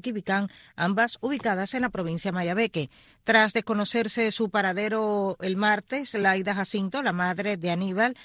Quibicán, ambas ubicadas en la provincia de Mayabeque. Tras desconocerse su paradero el martes, Laida Jacinto, la madre de Aníbal,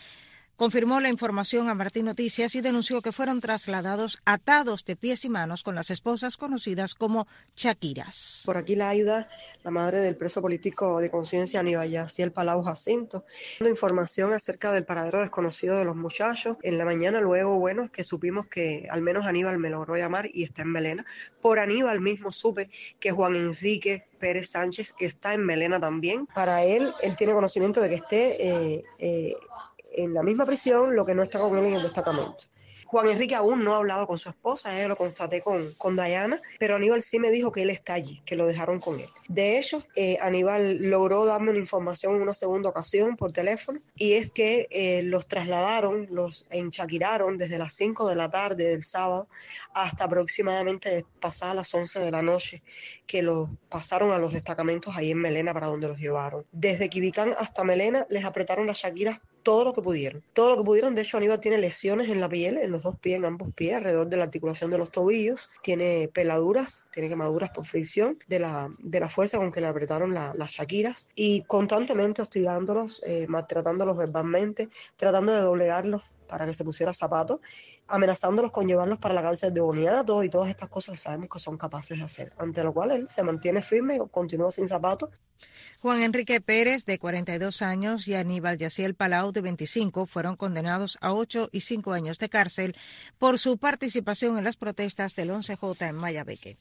confirmó la información a Martín Noticias y denunció que fueron trasladados atados de pies y manos con las esposas conocidas como Chaquiras. Por aquí Laida, la madre del preso político de conciencia Aníbal Yaciel Palau Jacinto, dando información acerca del paradero desconocido de los muchachos. En la mañana luego, bueno, que supimos que al menos Aníbal me logró llamar y está en Melena. Por Aníbal mismo supe que Juan Enrique Pérez Sánchez está en Melena también. Para él, él tiene conocimiento de que esté eh, eh, en la misma prisión, lo que no está con él en el destacamento. Juan Enrique aún no ha hablado con su esposa, yo lo constaté con, con Diana, pero Aníbal sí me dijo que él está allí, que lo dejaron con él. De hecho, eh, Aníbal logró darme una información en una segunda ocasión por teléfono y es que eh, los trasladaron, los enchaquiraron desde las 5 de la tarde del sábado hasta aproximadamente pasadas las 11 de la noche, que los pasaron a los destacamentos ahí en Melena para donde los llevaron. Desde Quibicán hasta Melena les apretaron las shakiras todo lo que pudieron. Todo lo que pudieron. De hecho, Aníbal tiene lesiones en la piel, en los dos pies, en ambos pies, alrededor de la articulación de los tobillos. Tiene peladuras, tiene quemaduras por fricción de la, de la fuerza con que le apretaron las Shakiras. Y constantemente hostigándolos, eh, maltratándolos verbalmente, tratando de doblegarlos para que se pusiera zapatos, amenazándolos con llevarlos para la cárcel de boniato y todas estas cosas que sabemos que son capaces de hacer, ante lo cual él se mantiene firme y continúa sin zapatos. Juan Enrique Pérez, de 42 años, y Aníbal Yaciel Palau, de 25, fueron condenados a 8 y 5 años de cárcel por su participación en las protestas del 11J en Mayabeque.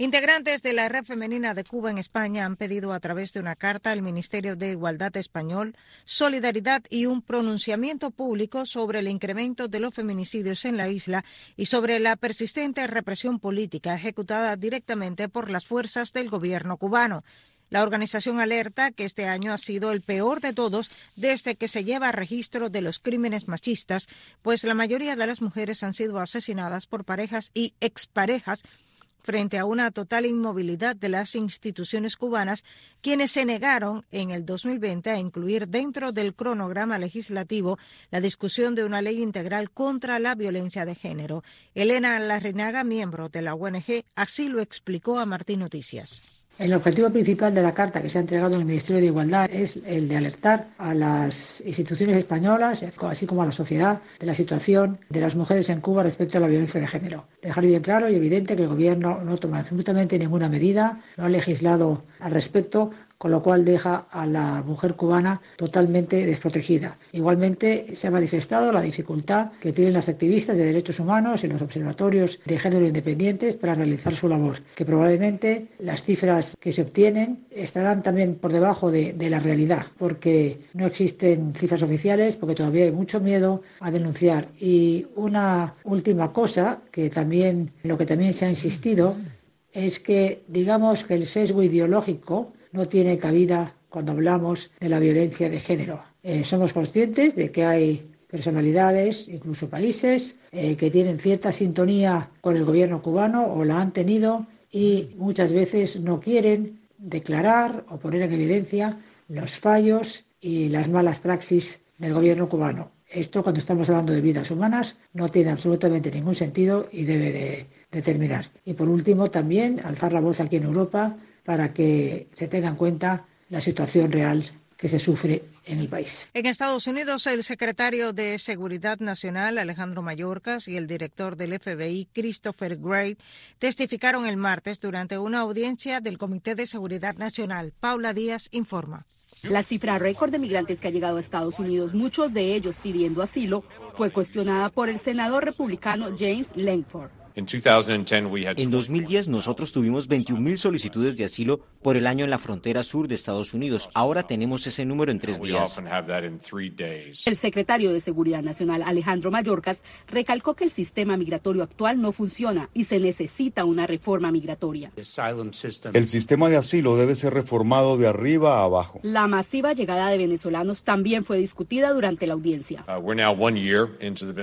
Integrantes de la Red Femenina de Cuba en España han pedido a través de una carta al Ministerio de Igualdad español solidaridad y un pronunciamiento público sobre el incremento de los feminicidios en la isla y sobre la persistente represión política ejecutada directamente por las fuerzas del gobierno cubano. La organización alerta que este año ha sido el peor de todos desde que se lleva registro de los crímenes machistas, pues la mayoría de las mujeres han sido asesinadas por parejas y exparejas frente a una total inmovilidad de las instituciones cubanas, quienes se negaron en el 2020 a incluir dentro del cronograma legislativo la discusión de una ley integral contra la violencia de género. Elena Larrinaga, miembro de la ONG, así lo explicó a Martín Noticias. El objetivo principal de la carta que se ha entregado al Ministerio de Igualdad es el de alertar a las instituciones españolas, así como a la sociedad, de la situación de las mujeres en Cuba respecto a la violencia de género. Dejar bien claro y evidente que el Gobierno no toma absolutamente ninguna medida, no ha legislado al respecto, con lo cual deja a la mujer cubana totalmente desprotegida. Igualmente se ha manifestado la dificultad que tienen las activistas de derechos humanos y los observatorios de género independientes para realizar su labor, que probablemente las cifras que se obtienen estarán también por debajo de, la realidad, porque no existen cifras oficiales, porque todavía hay mucho miedo a denunciar. Y una última cosa, que también, lo que también se ha insistido, es que digamos que el sesgo ideológico no tiene cabida cuando hablamos de la violencia de género. Eh, somos conscientes de que hay personalidades, incluso países, eh, que tienen cierta sintonía con el gobierno cubano o la han tenido y muchas veces no quieren declarar o poner en evidencia los fallos y las malas praxis del gobierno cubano. Esto, cuando estamos hablando de vidas humanas, no tiene absolutamente ningún sentido y debe de, de terminar. Y por último, también alzar la voz aquí en Europa para que se tenga en cuenta la situación real que se sufre en el país. En Estados Unidos, el secretario de Seguridad Nacional, Alejandro Mayorkas, y el director del FBI, Christopher Gray, testificaron el martes durante una audiencia del Comité de Seguridad Nacional. Paula Díaz informa. La cifra récord de migrantes que ha llegado a Estados Unidos, muchos de ellos pidiendo asilo, fue cuestionada por el senador republicano James Langford. En 2010 nosotros tuvimos 21.000 solicitudes de asilo por el año en la frontera sur de Estados Unidos. Ahora tenemos ese número en tres días. El secretario de Seguridad Nacional, Alejandro Mayorkas, recalcó que el sistema migratorio actual no funciona y se necesita una reforma migratoria. El sistema de asilo debe ser reformado de arriba a abajo. La masiva llegada de venezolanos también fue discutida durante la audiencia. Uh,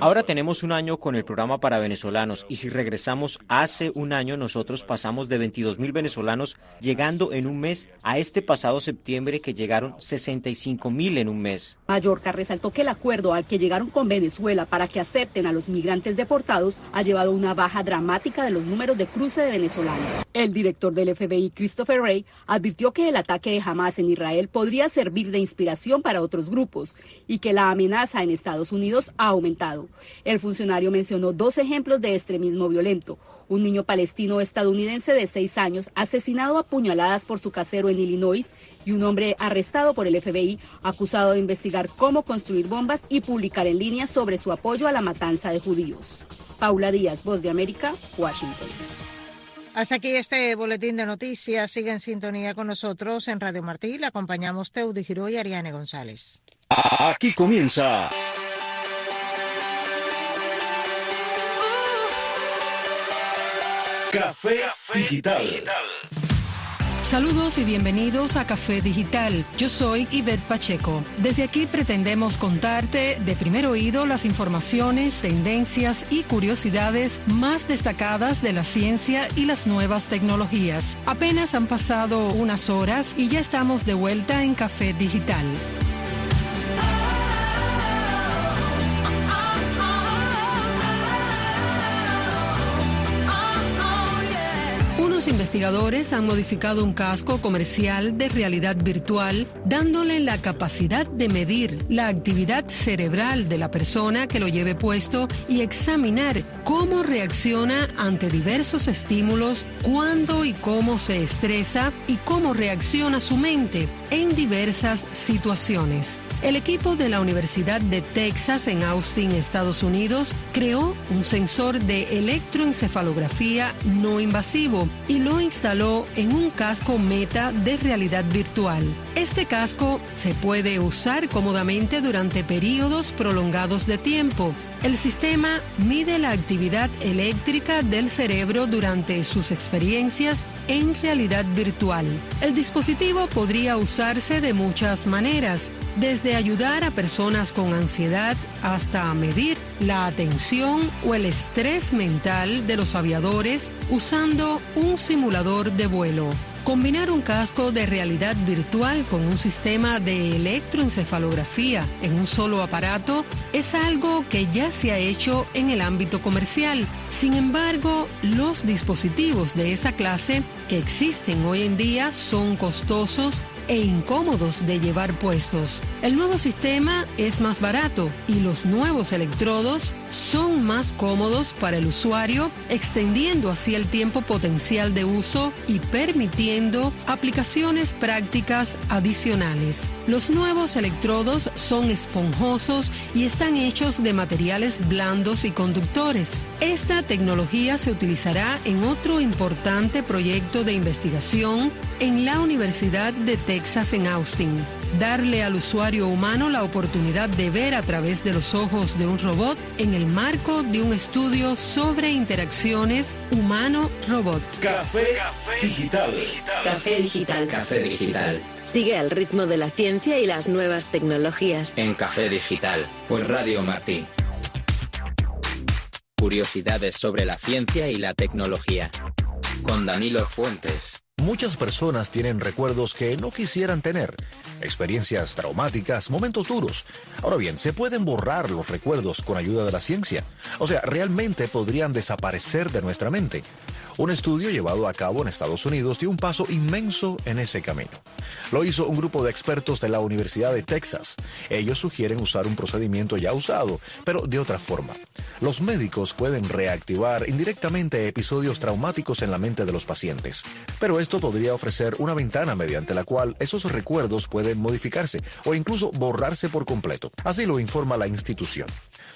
Ahora tenemos un año con el programa para venezolanos y si regresamos hace un año, nosotros pasamos de 22 mil venezolanos llegando en un mes a este pasado septiembre que llegaron 65 mil en un mes. Mallorca resaltó que el acuerdo al que llegaron con Venezuela para que acepten a los migrantes deportados ha llevado a una baja dramática de los números de cruce de venezolanos. El director del FBI, Christopher Wray, advirtió que el ataque de Hamas en Israel podría servir de inspiración para otros grupos y que la amenaza en Estados Unidos ha aumentado. El funcionario mencionó dos ejemplos de extremismo violento un niño palestino estadounidense de seis años asesinado a puñaladas por su casero en Illinois y un hombre arrestado por el FBI acusado de investigar cómo construir bombas y publicar en línea sobre su apoyo a la matanza de judíos. Paula Díaz, Voz de América, Washington. Hasta aquí este boletín de noticias. Sigue en sintonía con nosotros en Radio Martí. Le acompañamos Teudi Giro y Ariane González. Aquí comienza Café Digital. Saludos y bienvenidos a Café Digital. Yo soy Ivette Pacheco. Desde aquí pretendemos contarte de primer oído las informaciones, tendencias y curiosidades más destacadas de la ciencia y las nuevas tecnologías. Apenas han pasado unas horas y ya estamos de vuelta en Café Digital. Investigadores han modificado un casco comercial de realidad virtual, dándole la capacidad de medir la actividad cerebral de la persona que lo lleve puesto y examinar cómo reacciona ante diversos estímulos, cuándo y cómo se estresa y cómo reacciona su mente en diversas situaciones. El equipo de la Universidad de Texas en Austin, Estados Unidos, creó un sensor de electroencefalografía no invasivo y lo instaló en un casco meta de realidad virtual. Este casco se puede usar cómodamente durante periodos prolongados de tiempo el sistema mide la actividad eléctrica del cerebro durante sus experiencias en realidad virtual. El dispositivo podría usarse de muchas maneras, desde ayudar a personas con ansiedad hasta medir la atención o el estrés mental de los aviadores usando un simulador de vuelo. Combinar un casco de realidad virtual con un sistema de electroencefalografía en un solo aparato es algo que ya se ha hecho en el ámbito comercial. Sin embargo, los dispositivos de esa clase que existen hoy en día son costosos e incómodos de llevar puestos. El nuevo sistema es más barato y los nuevos electrodos son más cómodos para el usuario, extendiendo así el tiempo potencial de uso y permitiendo aplicaciones prácticas adicionales. Los nuevos electrodos son esponjosos y están hechos de materiales blandos y conductores. Esta tecnología se utilizará en otro importante proyecto de investigación en la Universidad de Texas en Austin darle al usuario humano la oportunidad de ver a través de los ojos de un robot en el marco de un estudio sobre interacciones humano-robot. Café, digital. Café digital. Café digital. Sigue al ritmo de la ciencia y las nuevas tecnologías. En Café Digital, por Radio Martí. Curiosidades sobre la ciencia y la tecnología. Con Danilo Fuentes. Muchas personas tienen recuerdos que no quisieran tener, experiencias traumáticas, momentos duros. Ahora bien, ¿se pueden borrar los recuerdos con ayuda de la ciencia? O sea, ¿realmente podrían desaparecer de nuestra mente? Un estudio llevado a cabo en Estados Unidos dio un paso inmenso en ese camino. Lo hizo un grupo de expertos de la Universidad de Texas. Ellos sugieren usar un procedimiento ya usado, pero de otra forma. Los médicos pueden reactivar indirectamente episodios traumáticos en la mente de los pacientes, pero esto podría ofrecer una ventana mediante la cual esos recuerdos pueden modificarse o incluso borrarse por completo. Así lo informa la institución.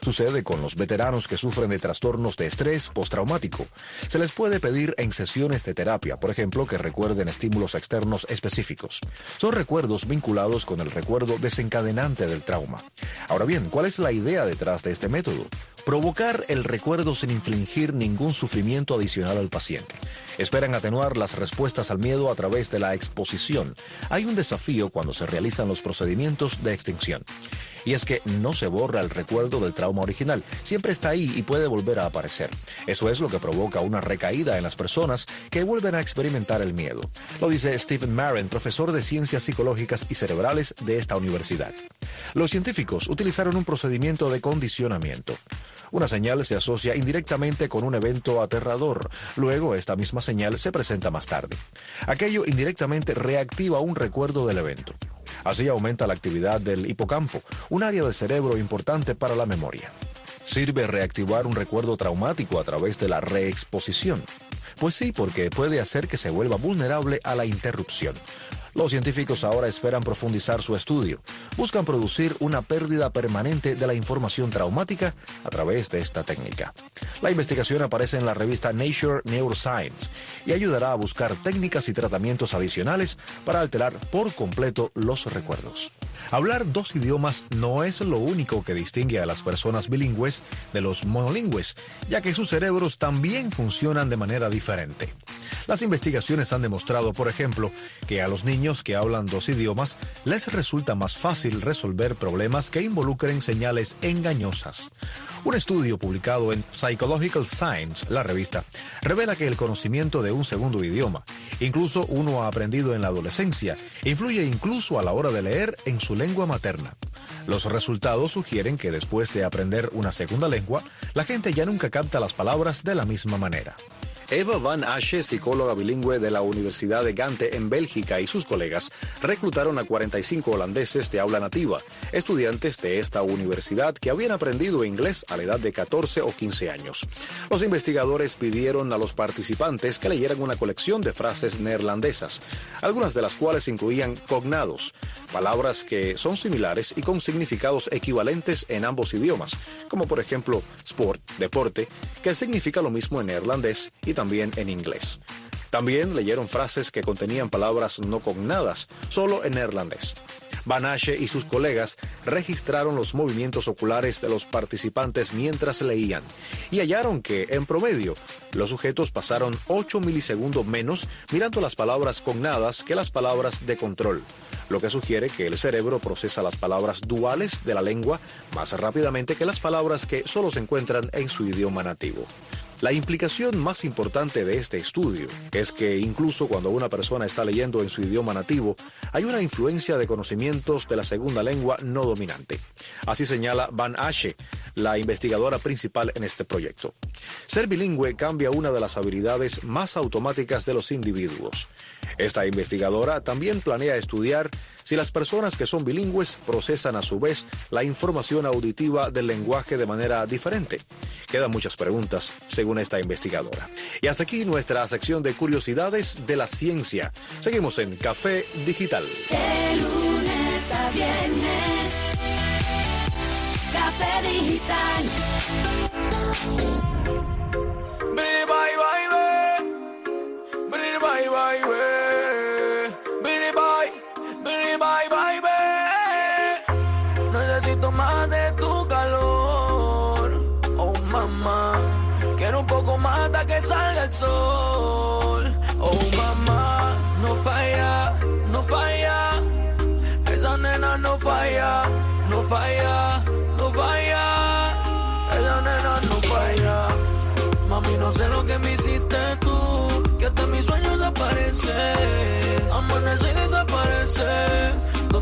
Sucede con los veteranos que sufren de trastornos de estrés postraumático. Se les puede pedir en sesiones de terapia, por ejemplo, que recuerden estímulos externos específicos. Son recuerdos vinculados con el recuerdo desencadenante del trauma. Ahora bien, ¿cuál es la idea detrás de este método? Provocar el recuerdo sin infligir ningún sufrimiento adicional al paciente. Esperan atenuar las respuestas al miedo a través de la exposición. Hay un desafío cuando se realizan los procedimientos de extinción. y es que no se borra el recuerdo del trauma original, siempre está ahí y puede volver a aparecer. Eso es lo que provoca una recaída en las personas que vuelven a experimentar el miedo. Lo dice Stephen Marin, profesor de ciencias psicológicas y cerebrales de esta universidad. Los científicos utilizaron un procedimiento de condicionamiento. Una señal se asocia indirectamente con un evento aterrador. Luego, esta misma señal se presenta más tarde. Aquello indirectamente reactiva un recuerdo del evento. Así aumenta la actividad del hipocampo, un área del cerebro importante para la memoria. ¿Sirve reactivar un recuerdo traumático a través de la reexposición? Pues sí, porque puede hacer que se vuelva vulnerable a la interrupción. Los científicos ahora esperan profundizar su estudio. Buscan producir una pérdida permanente de la información traumática a través de esta técnica. La investigación aparece en la revista Nature Neuroscience y ayudará a buscar técnicas y tratamientos adicionales para alterar por completo los recuerdos. Hablar dos idiomas no es lo único que distingue a las personas bilingües de los monolingües, ya que sus cerebros también funcionan de manera diferente. Las investigaciones han demostrado, por ejemplo, que a los niños que hablan dos idiomas les resulta más fácil resolver problemas que involucren señales engañosas. Un estudio publicado en Psychological Science, la revista, revela que el conocimiento de un segundo idioma, incluso uno aprendido en la adolescencia, influye incluso a la hora de leer en su lengua materna. Los resultados sugieren que después de aprender una segunda lengua, la gente ya nunca capta las palabras de la misma manera. Eva Van Asche, psicóloga bilingüe de la Universidad de Gante en Bélgica, y sus colegas reclutaron a 45 holandeses de habla nativa, estudiantes de esta universidad que habían aprendido inglés a la edad de 14 o 15 años. Los investigadores pidieron a los participantes que leyeran una colección de frases neerlandesas, algunas de las cuales incluían cognados, palabras que son similares y con significados equivalentes en ambos idiomas, como por ejemplo sport, deporte, que significa lo mismo en neerlandés y también en inglés. También leyeron frases que contenían palabras no cognadas, solo en neerlandés. Banashe y sus colegas registraron los movimientos oculares de los participantes mientras leían y hallaron que, en promedio, los sujetos pasaron 8 milisegundos menos mirando las palabras cognadas que las palabras de control, lo que sugiere que el cerebro procesa las palabras duales de la lengua más rápidamente que las palabras que solo se encuentran en su idioma nativo. La implicación más importante de este estudio es que incluso cuando una persona está leyendo en su idioma nativo, hay una influencia de conocimientos de la segunda lengua no dominante. Así señala Van Ashe, la investigadora principal en este proyecto. Ser bilingüe cambia una de las habilidades más automáticas de los individuos. Esta investigadora también planea estudiar si las personas que son bilingües procesan a su vez la información auditiva del lenguaje de manera diferente. Quedan muchas preguntas según esta investigadora. Y hasta aquí nuestra sección de curiosidades de la ciencia. Seguimos en Café Digital. De lunes a viernes, Café Digital.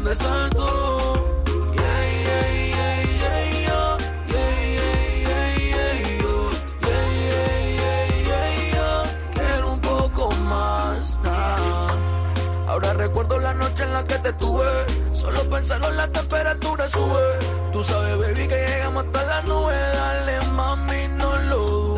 Yeah, yo. Quiero un poco más. Ahora recuerdo la noche en la que te tuve. Solo pensarlo la temperatura sube. Tú sabes, baby, que llegamos hasta la nube. Dale, mami, no lo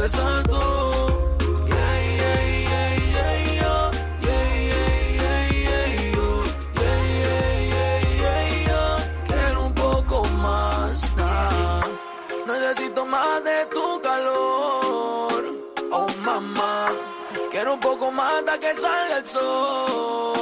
Yeah, yeah, yeah, yeah. Yeah, yeah, yeah. Yeah. Quiero un poco más, nah. Necesito más de tu calor. Oh, mamá. Quiero un poco más hasta que salga el sol.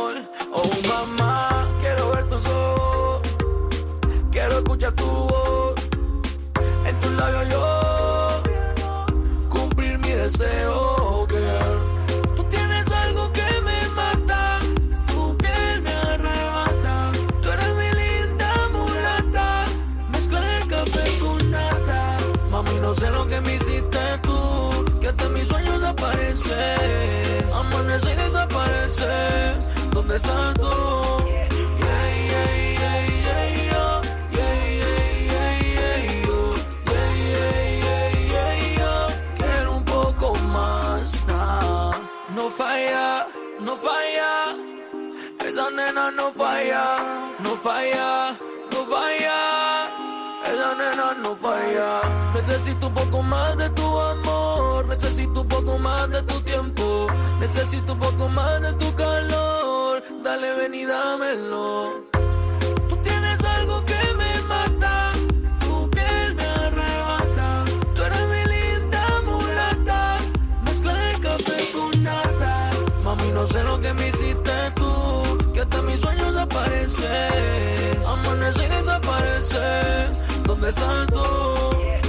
Necesito un poco más de tu calor. Dale, ven dámelo. Tú tienes algo que me mata. Tu piel me arrebata. Tú eres mi linda mulata. Mezcla de café con nata. Mami, no sé lo que me hiciste tú. Que hasta mis sueños aparecen. Amanece y desaparece. ¿Dónde estás tú?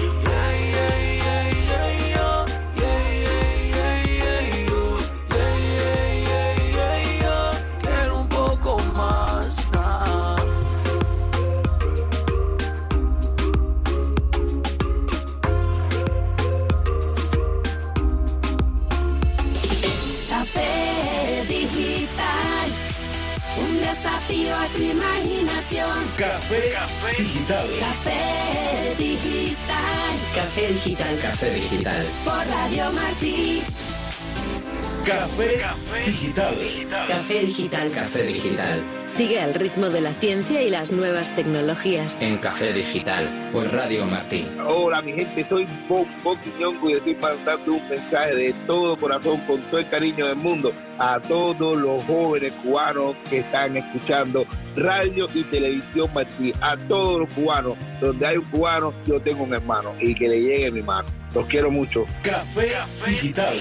Café Digital. Café digital Café digital. Café digital. por Radio Martí. Café Digital. Café digital. Café digital. Sigue al ritmo de la ciencia y las nuevas tecnologías. En Café Digital. Por Radio Martí. Hola mi gente, soy Bob Quiñongo y estoy mandando un mensaje de todo corazón, con todo el cariño del mundo, a todos los jóvenes cubanos que están escuchando radio y televisión Martí, a todos los cubanos, donde hay un cubano, yo tengo un hermano y que le llegue mi mano. Los quiero mucho. Café Digital.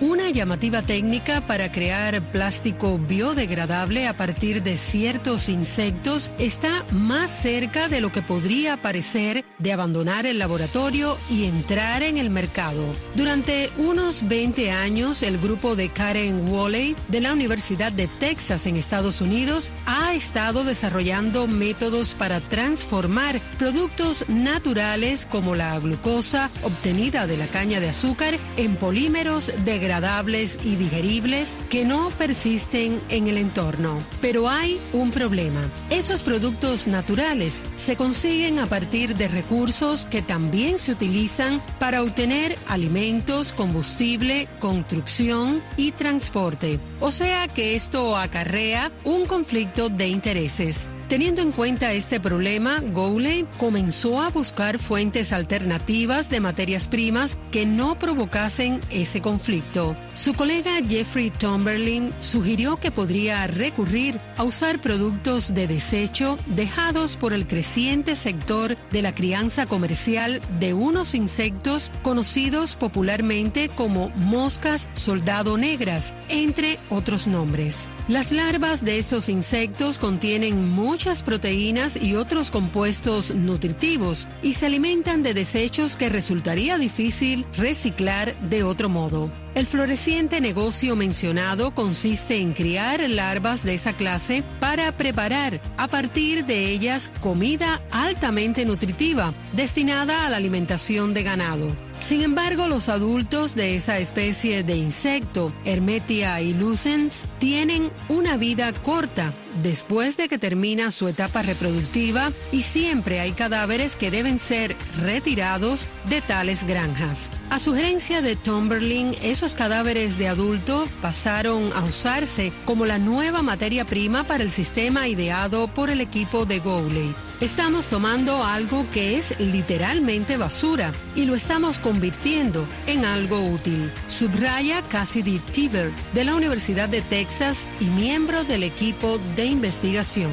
Una llamativa técnica para crear plástico biodegradable a partir de ciertos insectos está más cerca de lo que podría parecer de abandonar el laboratorio y entrar en el mercado. Durante unos 20 años, el grupo de Karen Woolley de la Universidad de Texas en Estados Unidos ha estado desarrollando métodos para transformar productos naturales como la glucosa obtenida de la caña de azúcar en polímeros degradables y digeribles que no persisten en el entorno. Pero hay un problema. Esos productos naturales se consiguen a partir de recursos que también se utilizan para obtener alimentos, combustible, construcción y transporte. O sea que esto acarrea un conflicto de intereses. Teniendo en cuenta este problema, Gowley comenzó a buscar fuentes alternativas de materias primas que no provocasen ese conflicto. Su colega Jeffrey Tomberlin sugirió que podría recurrir a usar productos de desecho dejados por el creciente sector de la crianza comercial de unos insectos conocidos popularmente como moscas soldado negras, entre otros nombres. Las larvas de estos insectos contienen muchas proteínas y otros compuestos nutritivos y se alimentan de desechos que resultaría difícil reciclar de otro modo. El floreciente negocio mencionado consiste en criar larvas de esa clase para preparar a partir de ellas comida altamente nutritiva destinada a la alimentación de ganado. Sin embargo, los adultos de esa especie de insecto, Hermetia ilucens, tienen una vida corta después de que termina su etapa reproductiva y siempre hay cadáveres que deben ser retirados de tales granjas. A sugerencia de Tomberlin, esos cadáveres de adulto pasaron a usarse como la nueva materia prima para el sistema ideado por el equipo de Gowley. Estamos tomando algo que es literalmente basura y lo estamos convirtiendo en algo útil. Subraya Cassidy Tiber de la Universidad de Texas y miembro del equipo de investigación.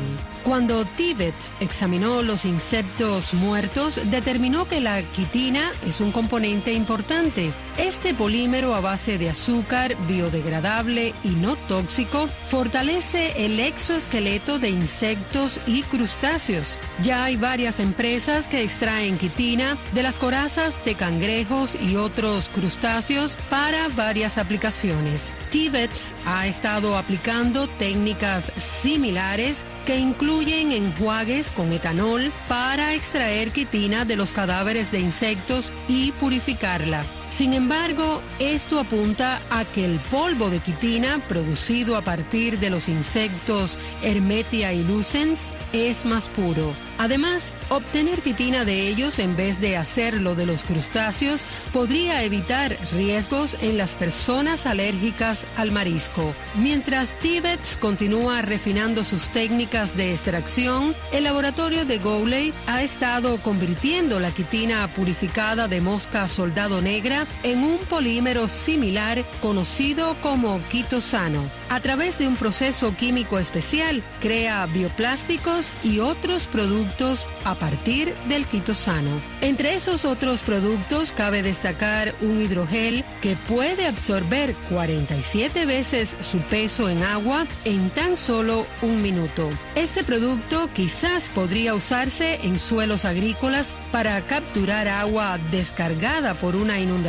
Cuando Tibet examinó los insectos muertos, determinó que la quitina es un componente importante. Este polímero a base de azúcar, biodegradable y no tóxico, fortalece el exoesqueleto de insectos y crustáceos. Ya hay varias empresas que extraen quitina de las corazas de cangrejos y otros crustáceos para varias aplicaciones. Tibet ha estado aplicando técnicas similares que incluyen enjuagues con etanol para extraer quitina de los cadáveres de insectos y purificarla. Sin embargo, esto apunta a que el polvo de quitina producido a partir de los insectos Hermetia lucens es más puro. Además, obtener quitina de ellos en vez de hacerlo de los crustáceos podría evitar riesgos en las personas alérgicas al marisco. Mientras Tibets continúa refinando sus técnicas de extracción, el laboratorio de Gowley ha estado convirtiendo la quitina purificada de mosca soldado negra en un polímero similar conocido como quitosano. A través de un proceso químico especial, crea bioplásticos y otros productos a partir del quitosano. Entre esos otros productos cabe destacar un hidrogel que puede absorber 47 veces su peso en agua en tan solo un minuto. Este producto quizás podría usarse en suelos agrícolas para capturar agua descargada por una inundación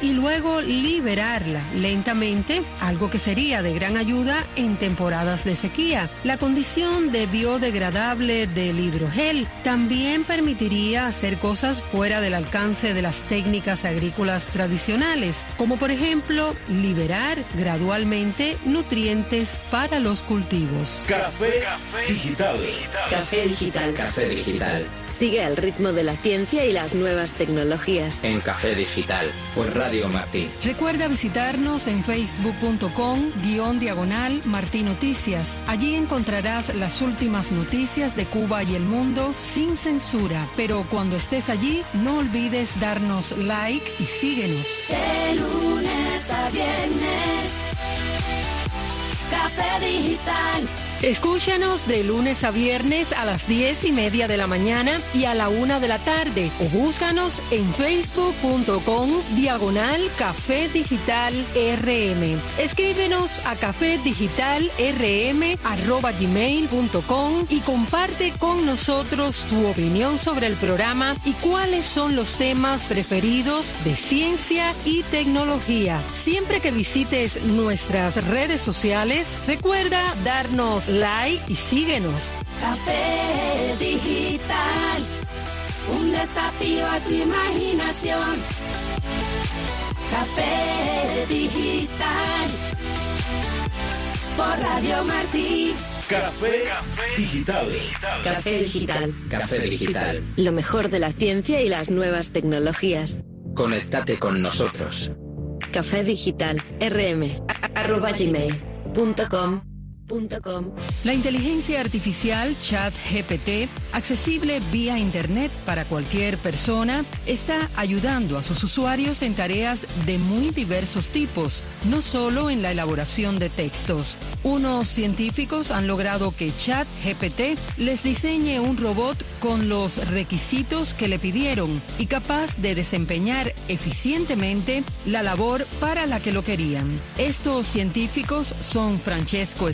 y luego liberarla lentamente, algo que sería de gran ayuda en temporadas de sequía. La condición de biodegradable del hidrogel también permitiría hacer cosas fuera del alcance de las técnicas agrícolas tradicionales, como por ejemplo liberar gradualmente nutrientes para los cultivos. Café, digital. Café digital. Café digital. Sigue al ritmo de la ciencia y las nuevas tecnologías. En Café Digital por Radio Martí. Recuerda visitarnos en facebook.com guion diagonal Martí Noticias. Allí encontrarás las últimas noticias de Cuba y el mundo sin censura. Pero cuando estés allí, no olvides darnos like y síguenos. De lunes a viernes. Café Digital Escúchanos de lunes a viernes a las 10 y media de la mañana y a la una de la tarde o búscanos en facebook.com diagonal Café Digital RM. Escríbenos a café y comparte con nosotros tu opinión sobre el programa y cuáles son los temas preferidos de ciencia y tecnología. Siempre que visites nuestras redes sociales, recuerda darnos like y síguenos. Café Digital, un desafío a tu imaginación. Café Digital, por Radio Martí. Café, digital. Café digital. Café digital. Lo mejor de la ciencia y las nuevas tecnologías. Conéctate con nosotros. Café digital. rm arroba gmail.com la inteligencia artificial ChatGPT, accesible vía Internet para cualquier persona, está ayudando a sus usuarios en tareas de muy diversos tipos, no solo en la elaboración de textos. Unos científicos han logrado que ChatGPT les diseñe un robot con los requisitos que le pidieron y capaz de desempeñar eficientemente la labor para la que lo querían. Estos científicos son Francesco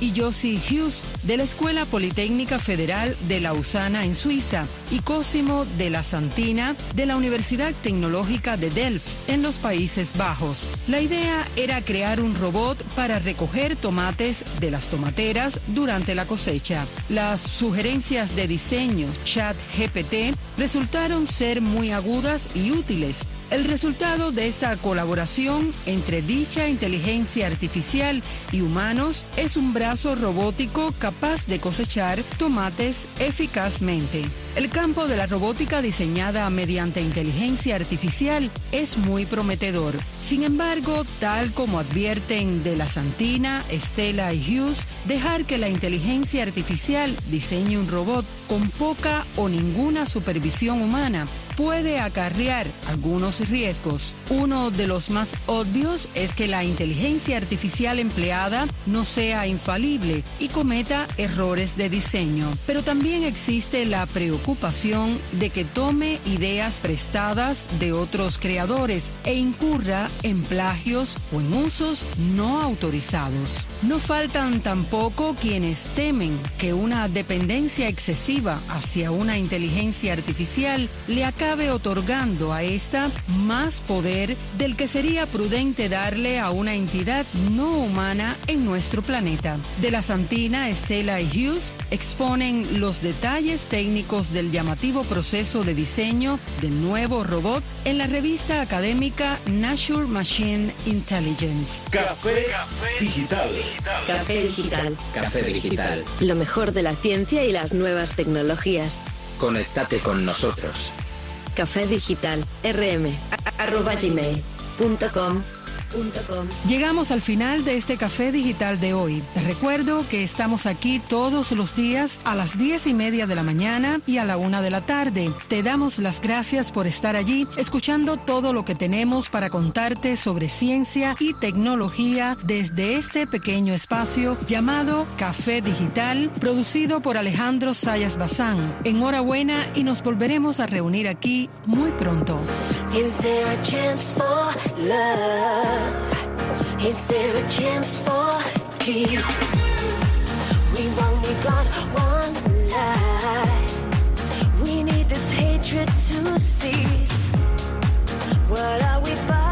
Y Josie Hughes de la Escuela Politécnica Federal de Lausana en Suiza y Cosimo de la Santina de la Universidad Tecnológica de Delft en los Países Bajos. La idea era crear un robot para recoger tomates de las tomateras durante la cosecha. Las sugerencias de diseño Chat GPT resultaron ser muy agudas y útiles el resultado de esta colaboración entre dicha inteligencia artificial y humanos es un brazo robótico capaz de cosechar tomates eficazmente. El campo de la robótica diseñada mediante inteligencia artificial es muy prometedor. Sin embargo, tal como advierten de la Santina, Estela y Hughes, dejar que la inteligencia artificial diseñe un robot con poca o ninguna supervisión humana puede acarrear algunos riesgos. Uno de los más obvios es que la inteligencia artificial empleada no sea infalible y cometa errores de diseño. Pero también existe la preocupación de que tome ideas prestadas de otros creadores e incurra en plagios o en usos no autorizados. No faltan tampoco quienes temen que una dependencia excesiva hacia una inteligencia artificial le acabe otorgando a esta más poder del que sería prudente darle a una entidad no humana en nuestro planeta. De la Santina, Estela y Hughes exponen los detalles técnicos del llamativo proceso de diseño del nuevo robot en la revista académica Nature Machine Intelligence. Café Digital. Café Digital. Café Digital. Lo mejor de la ciencia y las nuevas tecnologías. Conéctate con nosotros. Café Digital. rm arroba gmail.com Llegamos al final de este café digital de hoy. Te recuerdo que estamos aquí todos los días a las diez y media de la mañana y a la una de la tarde. Te damos las gracias por estar allí, escuchando todo lo que tenemos para contarte sobre ciencia y tecnología desde este pequeño espacio llamado Café Digital, producido por Alejandro Sayas Bazán. Enhorabuena y nos volveremos a reunir aquí muy pronto. Is there a chance for love? Is there a chance for peace? We've only got one life. We need this hatred to cease. What are we fighting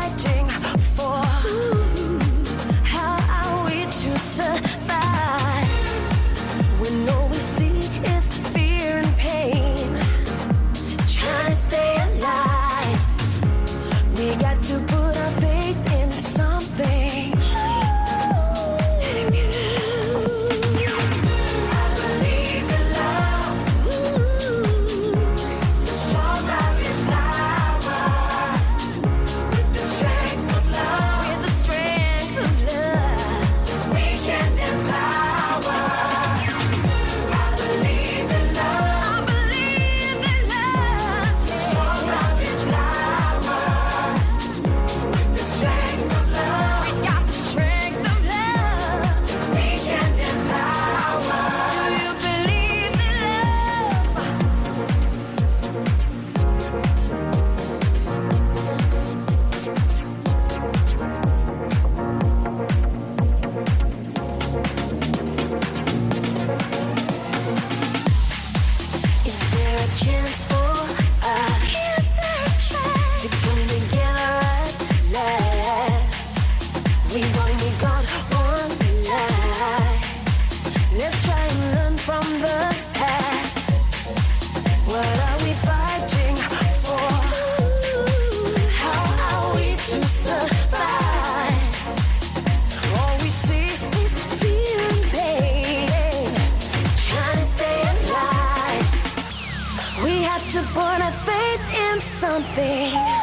thing